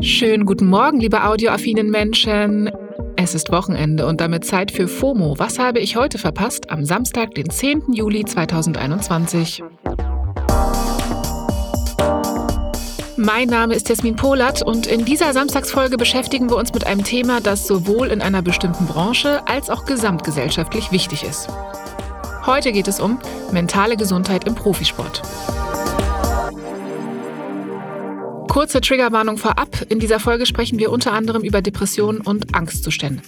Schönen guten Morgen, liebe audioaffinen Menschen. Es ist Wochenende und damit Zeit für FOMO. Was habe ich heute verpasst? Am Samstag, den 10. Juli 2021. Mein Name ist Jasmin Polat und in dieser Samstagsfolge beschäftigen wir uns mit einem Thema, das sowohl in einer bestimmten Branche als auch gesamtgesellschaftlich wichtig ist. Heute geht es um mentale Gesundheit im Profisport. Kurze Triggerwarnung vorab. In dieser Folge sprechen wir unter anderem über Depressionen und Angstzustände.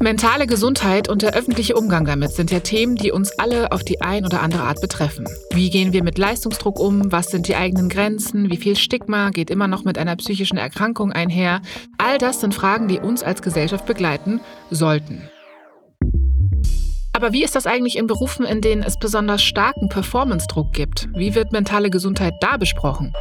Mentale Gesundheit und der öffentliche Umgang damit sind ja Themen, die uns alle auf die ein oder andere Art betreffen. Wie gehen wir mit Leistungsdruck um? Was sind die eigenen Grenzen? Wie viel Stigma geht immer noch mit einer psychischen Erkrankung einher? All das sind Fragen, die uns als Gesellschaft begleiten sollten. Aber wie ist das eigentlich in Berufen, in denen es besonders starken Performance-Druck gibt? Wie wird mentale Gesundheit da besprochen?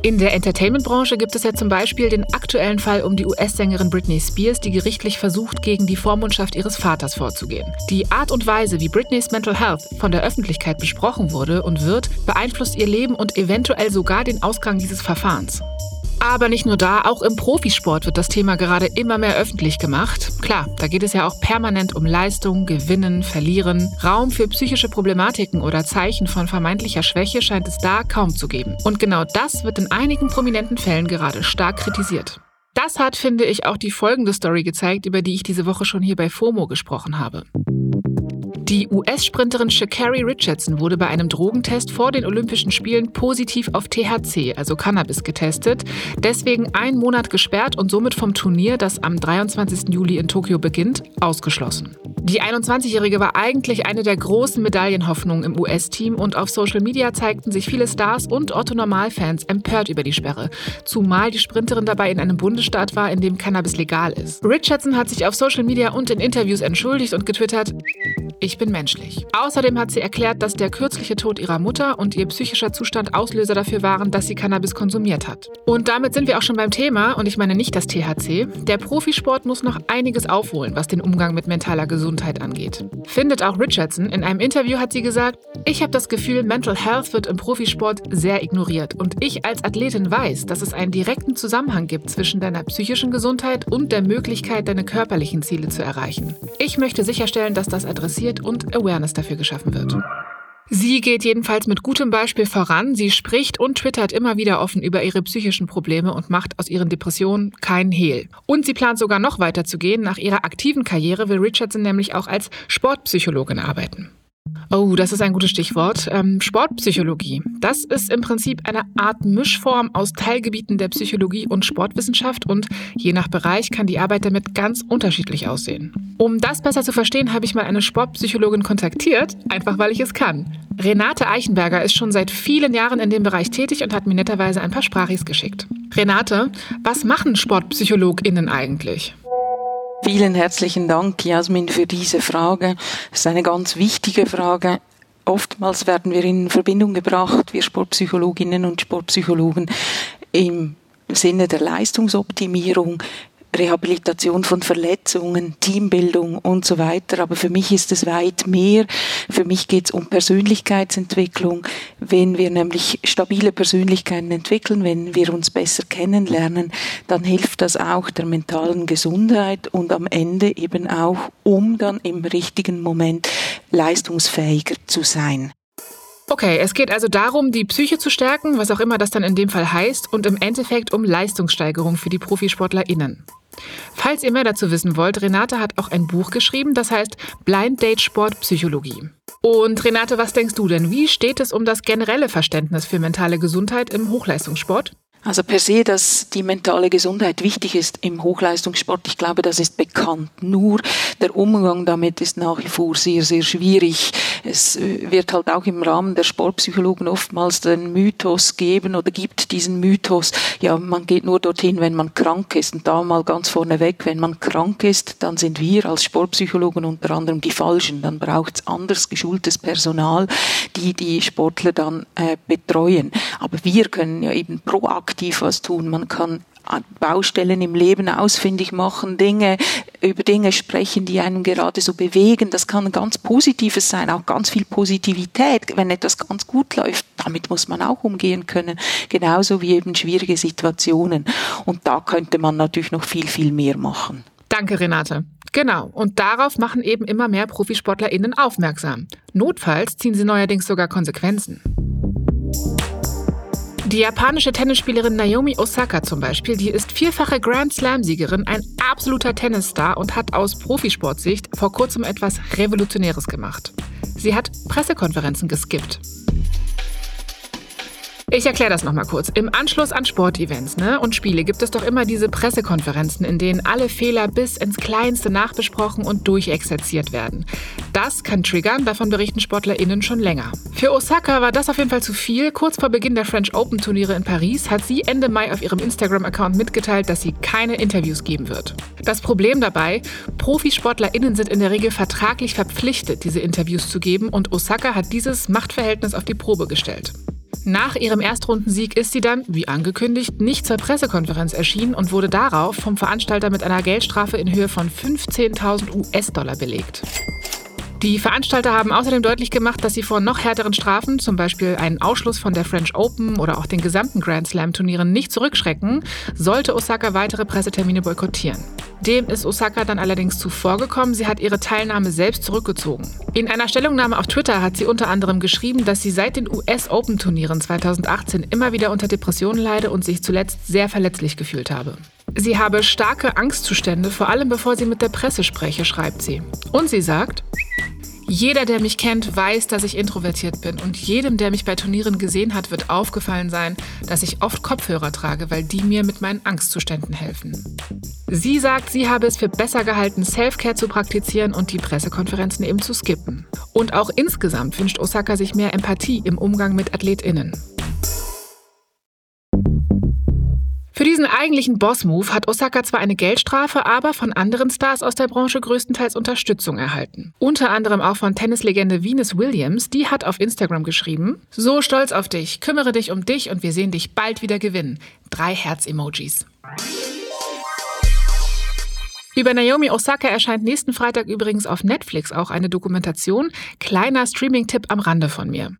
In der Entertainment-Branche gibt es ja zum Beispiel den aktuellen Fall um die US-Sängerin Britney Spears, die gerichtlich versucht, gegen die Vormundschaft ihres Vaters vorzugehen. Die Art und Weise, wie Britneys Mental Health von der Öffentlichkeit besprochen wurde und wird, beeinflusst ihr Leben und eventuell sogar den Ausgang dieses Verfahrens. Aber nicht nur da, auch im Profisport wird das Thema gerade immer mehr öffentlich gemacht. Klar, da geht es ja auch permanent um Leistung, Gewinnen, Verlieren. Raum für psychische Problematiken oder Zeichen von vermeintlicher Schwäche scheint es da kaum zu geben. Und genau das wird in einigen prominenten Fällen gerade stark kritisiert. Das hat, finde ich, auch die folgende Story gezeigt, über die ich diese Woche schon hier bei FOMO gesprochen habe. Die US-Sprinterin Shakari Richardson wurde bei einem Drogentest vor den Olympischen Spielen positiv auf THC, also Cannabis, getestet, deswegen einen Monat gesperrt und somit vom Turnier, das am 23. Juli in Tokio beginnt, ausgeschlossen. Die 21-Jährige war eigentlich eine der großen Medaillenhoffnungen im US-Team und auf Social Media zeigten sich viele Stars und Otto-Normalfans empört über die Sperre, zumal die Sprinterin dabei in einem Bundesstaat war, in dem Cannabis legal ist. Richardson hat sich auf Social Media und in Interviews entschuldigt und getwittert, ich bin menschlich. Außerdem hat sie erklärt, dass der kürzliche Tod ihrer Mutter und ihr psychischer Zustand Auslöser dafür waren, dass sie Cannabis konsumiert hat. Und damit sind wir auch schon beim Thema, und ich meine nicht das THC. Der Profisport muss noch einiges aufholen, was den Umgang mit mentaler Gesundheit angeht. Findet auch Richardson. In einem Interview hat sie gesagt, ich habe das Gefühl, Mental Health wird im Profisport sehr ignoriert. Und ich als Athletin weiß, dass es einen direkten Zusammenhang gibt zwischen deiner psychischen Gesundheit und der Möglichkeit, deine körperlichen Ziele zu erreichen. Ich möchte sicherstellen, dass das adressiert und Awareness dafür geschaffen wird. Sie geht jedenfalls mit gutem Beispiel voran. Sie spricht und twittert immer wieder offen über ihre psychischen Probleme und macht aus ihren Depressionen keinen Hehl. Und sie plant sogar noch weiter zu gehen. Nach ihrer aktiven Karriere will Richardson nämlich auch als Sportpsychologin arbeiten. Oh, das ist ein gutes Stichwort. Ähm, Sportpsychologie. Das ist im Prinzip eine Art Mischform aus Teilgebieten der Psychologie und Sportwissenschaft und je nach Bereich kann die Arbeit damit ganz unterschiedlich aussehen. Um das besser zu verstehen, habe ich mal eine Sportpsychologin kontaktiert, einfach weil ich es kann. Renate Eichenberger ist schon seit vielen Jahren in dem Bereich tätig und hat mir netterweise ein paar Sprachis geschickt. Renate, was machen SportpsychologInnen eigentlich? Vielen herzlichen Dank, Jasmin, für diese Frage. Das ist eine ganz wichtige Frage. Oftmals werden wir in Verbindung gebracht, wir Sportpsychologinnen und Sportpsychologen, im Sinne der Leistungsoptimierung Rehabilitation von Verletzungen, Teambildung und so weiter. Aber für mich ist es weit mehr. Für mich geht es um Persönlichkeitsentwicklung. Wenn wir nämlich stabile Persönlichkeiten entwickeln, wenn wir uns besser kennenlernen, dann hilft das auch der mentalen Gesundheit und am Ende eben auch, um dann im richtigen Moment leistungsfähiger zu sein. Okay, es geht also darum, die Psyche zu stärken, was auch immer das dann in dem Fall heißt, und im Endeffekt um Leistungssteigerung für die ProfisportlerInnen. Falls ihr mehr dazu wissen wollt, Renate hat auch ein Buch geschrieben, das heißt Blind Date Sport Psychologie. Und Renate, was denkst du denn? Wie steht es um das generelle Verständnis für mentale Gesundheit im Hochleistungssport? Also per se, dass die mentale Gesundheit wichtig ist im Hochleistungssport, ich glaube, das ist bekannt. Nur der Umgang damit ist nach wie vor sehr, sehr schwierig. Es äh, wird halt auch im Rahmen der Sportpsychologen oftmals den Mythos geben oder gibt diesen Mythos, ja, man geht nur dorthin, wenn man krank ist. Und da mal ganz vorneweg, wenn man krank ist, dann sind wir als Sportpsychologen unter anderem die Falschen. Dann braucht es anders geschultes Personal, die die Sportler dann äh, betreuen. Aber wir können ja eben proaktiv was tun. Man kann Baustellen im Leben ausfindig machen, Dinge, über Dinge sprechen, die einem gerade so bewegen. Das kann ganz Positives sein, auch ganz viel Positivität. Wenn etwas ganz gut läuft, damit muss man auch umgehen können. Genauso wie eben schwierige Situationen. Und da könnte man natürlich noch viel, viel mehr machen. Danke, Renate. Genau, und darauf machen eben immer mehr ProfisportlerInnen aufmerksam. Notfalls ziehen sie neuerdings sogar Konsequenzen. Die japanische Tennisspielerin Naomi Osaka zum Beispiel, die ist vierfache Grand Slam-Siegerin, ein absoluter Tennisstar und hat aus Profisportsicht vor kurzem etwas Revolutionäres gemacht. Sie hat Pressekonferenzen geskippt. Ich erkläre das nochmal kurz. Im Anschluss an Sportevents ne, und Spiele gibt es doch immer diese Pressekonferenzen, in denen alle Fehler bis ins Kleinste nachbesprochen und durchexerziert werden. Das kann triggern, davon berichten SportlerInnen schon länger. Für Osaka war das auf jeden Fall zu viel. Kurz vor Beginn der French Open Turniere in Paris hat sie Ende Mai auf ihrem Instagram-Account mitgeteilt, dass sie keine Interviews geben wird. Das Problem dabei, ProfisportlerInnen sind in der Regel vertraglich verpflichtet, diese Interviews zu geben und Osaka hat dieses Machtverhältnis auf die Probe gestellt. Nach ihrem Erstrundensieg ist sie dann, wie angekündigt, nicht zur Pressekonferenz erschienen und wurde darauf vom Veranstalter mit einer Geldstrafe in Höhe von 15.000 US-Dollar belegt. Die Veranstalter haben außerdem deutlich gemacht, dass sie vor noch härteren Strafen, zum Beispiel einen Ausschluss von der French Open oder auch den gesamten Grand Slam-Turnieren, nicht zurückschrecken, sollte Osaka weitere Pressetermine boykottieren. Dem ist Osaka dann allerdings zuvorgekommen. Sie hat ihre Teilnahme selbst zurückgezogen. In einer Stellungnahme auf Twitter hat sie unter anderem geschrieben, dass sie seit den US Open Turnieren 2018 immer wieder unter Depressionen leide und sich zuletzt sehr verletzlich gefühlt habe. Sie habe starke Angstzustände, vor allem bevor sie mit der Presse spreche, schreibt sie. Und sie sagt, jeder, der mich kennt, weiß, dass ich introvertiert bin. Und jedem, der mich bei Turnieren gesehen hat, wird aufgefallen sein, dass ich oft Kopfhörer trage, weil die mir mit meinen Angstzuständen helfen. Sie sagt, sie habe es für besser gehalten, Self-Care zu praktizieren und die Pressekonferenzen eben zu skippen. Und auch insgesamt wünscht Osaka sich mehr Empathie im Umgang mit AthletInnen. Für diesen eigentlichen Boss-Move hat Osaka zwar eine Geldstrafe, aber von anderen Stars aus der Branche größtenteils Unterstützung erhalten. Unter anderem auch von Tennislegende Venus Williams, die hat auf Instagram geschrieben: So stolz auf dich, kümmere dich um dich und wir sehen dich bald wieder gewinnen. Drei Herz-Emojis. Über Naomi Osaka erscheint nächsten Freitag übrigens auf Netflix auch eine Dokumentation. Kleiner Streaming-Tipp am Rande von mir.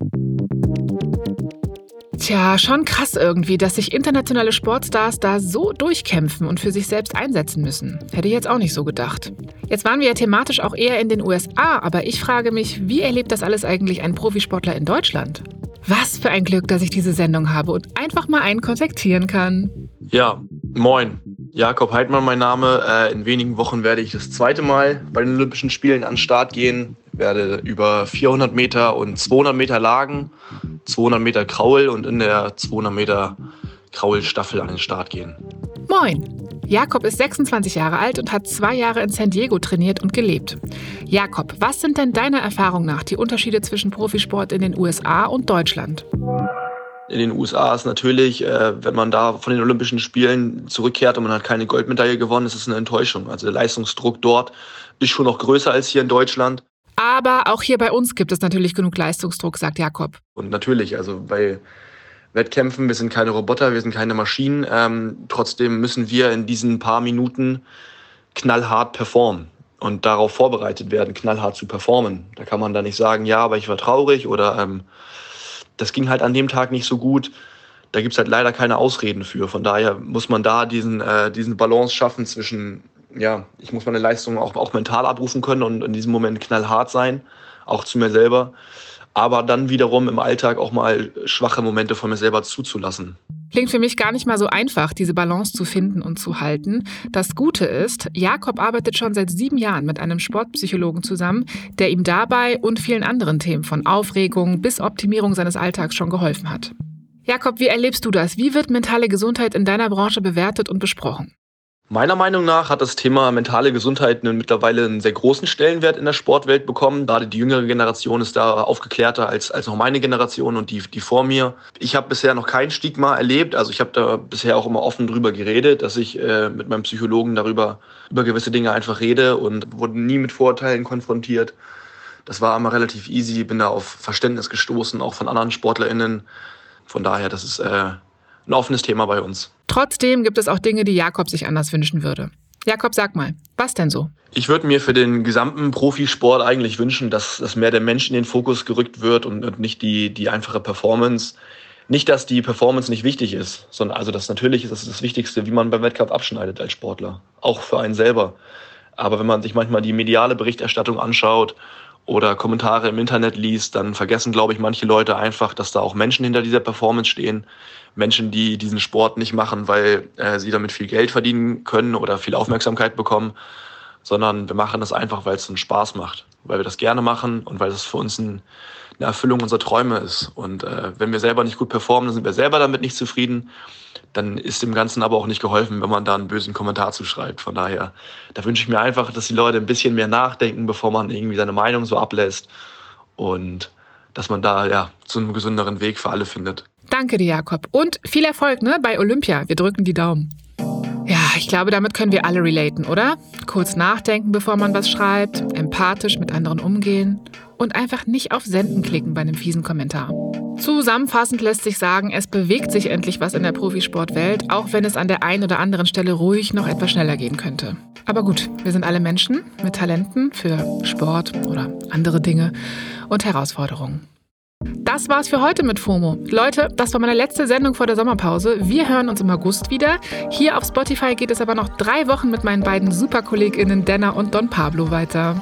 Tja, schon krass irgendwie, dass sich internationale Sportstars da so durchkämpfen und für sich selbst einsetzen müssen. Hätte ich jetzt auch nicht so gedacht. Jetzt waren wir ja thematisch auch eher in den USA, aber ich frage mich, wie erlebt das alles eigentlich ein Profisportler in Deutschland? Was für ein Glück, dass ich diese Sendung habe und einfach mal einen kontaktieren kann. Ja, moin. Jakob Heidmann mein Name. Äh, in wenigen Wochen werde ich das zweite Mal bei den Olympischen Spielen an den Start gehen. Werde über 400 Meter und 200 Meter Lagen, 200 Meter Kraul und in der 200 Meter Kraulstaffel an den Start gehen. Moin. Jakob ist 26 Jahre alt und hat zwei Jahre in San Diego trainiert und gelebt. Jakob, was sind denn deiner Erfahrung nach die Unterschiede zwischen Profisport in den USA und Deutschland? in den USA ist natürlich, äh, wenn man da von den Olympischen Spielen zurückkehrt und man hat keine Goldmedaille gewonnen, ist es eine Enttäuschung. Also der Leistungsdruck dort ist schon noch größer als hier in Deutschland. Aber auch hier bei uns gibt es natürlich genug Leistungsdruck, sagt Jakob. Und natürlich, also bei Wettkämpfen, wir sind keine Roboter, wir sind keine Maschinen. Ähm, trotzdem müssen wir in diesen paar Minuten knallhart performen und darauf vorbereitet werden, knallhart zu performen. Da kann man da nicht sagen, ja, aber ich war traurig oder ähm, das ging halt an dem Tag nicht so gut. Da gibt es halt leider keine Ausreden für. Von daher muss man da diesen, äh, diesen Balance schaffen zwischen, ja, ich muss meine Leistung auch, auch mental abrufen können und in diesem Moment knallhart sein, auch zu mir selber. Aber dann wiederum im Alltag auch mal schwache Momente von mir selber zuzulassen. Klingt für mich gar nicht mal so einfach, diese Balance zu finden und zu halten. Das Gute ist, Jakob arbeitet schon seit sieben Jahren mit einem Sportpsychologen zusammen, der ihm dabei und vielen anderen Themen von Aufregung bis Optimierung seines Alltags schon geholfen hat. Jakob, wie erlebst du das? Wie wird mentale Gesundheit in deiner Branche bewertet und besprochen? Meiner Meinung nach hat das Thema mentale Gesundheit mittlerweile einen sehr großen Stellenwert in der Sportwelt bekommen. Gerade die jüngere Generation ist da aufgeklärter als, als noch meine Generation und die, die vor mir. Ich habe bisher noch kein Stigma erlebt. Also ich habe da bisher auch immer offen drüber geredet, dass ich äh, mit meinem Psychologen darüber über gewisse Dinge einfach rede und wurde nie mit Vorurteilen konfrontiert. Das war immer relativ easy, bin da auf Verständnis gestoßen, auch von anderen SportlerInnen. Von daher, das ist äh, ein offenes Thema bei uns. Trotzdem gibt es auch Dinge, die Jakob sich anders wünschen würde. Jakob, sag mal, was denn so? Ich würde mir für den gesamten Profisport eigentlich wünschen, dass, dass mehr der Mensch in den Fokus gerückt wird und, und nicht die, die einfache Performance. Nicht, dass die Performance nicht wichtig ist, sondern also das natürlich ist das, das Wichtigste, wie man beim Wettkampf abschneidet als Sportler. Auch für einen selber. Aber wenn man sich manchmal die mediale Berichterstattung anschaut oder Kommentare im Internet liest, dann vergessen, glaube ich, manche Leute einfach, dass da auch Menschen hinter dieser Performance stehen. Menschen, die diesen Sport nicht machen, weil äh, sie damit viel Geld verdienen können oder viel Aufmerksamkeit bekommen, sondern wir machen das einfach, weil es uns Spaß macht, weil wir das gerne machen und weil es für uns ein, eine Erfüllung unserer Träume ist. Und äh, wenn wir selber nicht gut performen, dann sind wir selber damit nicht zufrieden. Dann ist dem Ganzen aber auch nicht geholfen, wenn man da einen bösen Kommentar zuschreibt. Von daher, da wünsche ich mir einfach, dass die Leute ein bisschen mehr nachdenken, bevor man irgendwie seine Meinung so ablässt. Und dass man da ja zu einem gesünderen Weg für alle findet. Danke dir, Jakob. Und viel Erfolg ne, bei Olympia. Wir drücken die Daumen. Ja, ich glaube, damit können wir alle relaten, oder? Kurz nachdenken, bevor man was schreibt, empathisch mit anderen umgehen und einfach nicht auf Senden klicken bei einem fiesen Kommentar. Zusammenfassend lässt sich sagen, es bewegt sich endlich was in der Profisportwelt, auch wenn es an der einen oder anderen Stelle ruhig noch etwas schneller gehen könnte. Aber gut, wir sind alle Menschen mit Talenten für Sport oder andere Dinge und Herausforderungen. Das war's für heute mit FOMO. Leute, das war meine letzte Sendung vor der Sommerpause. Wir hören uns im August wieder. Hier auf Spotify geht es aber noch drei Wochen mit meinen beiden SuperkollegInnen Denna und Don Pablo weiter.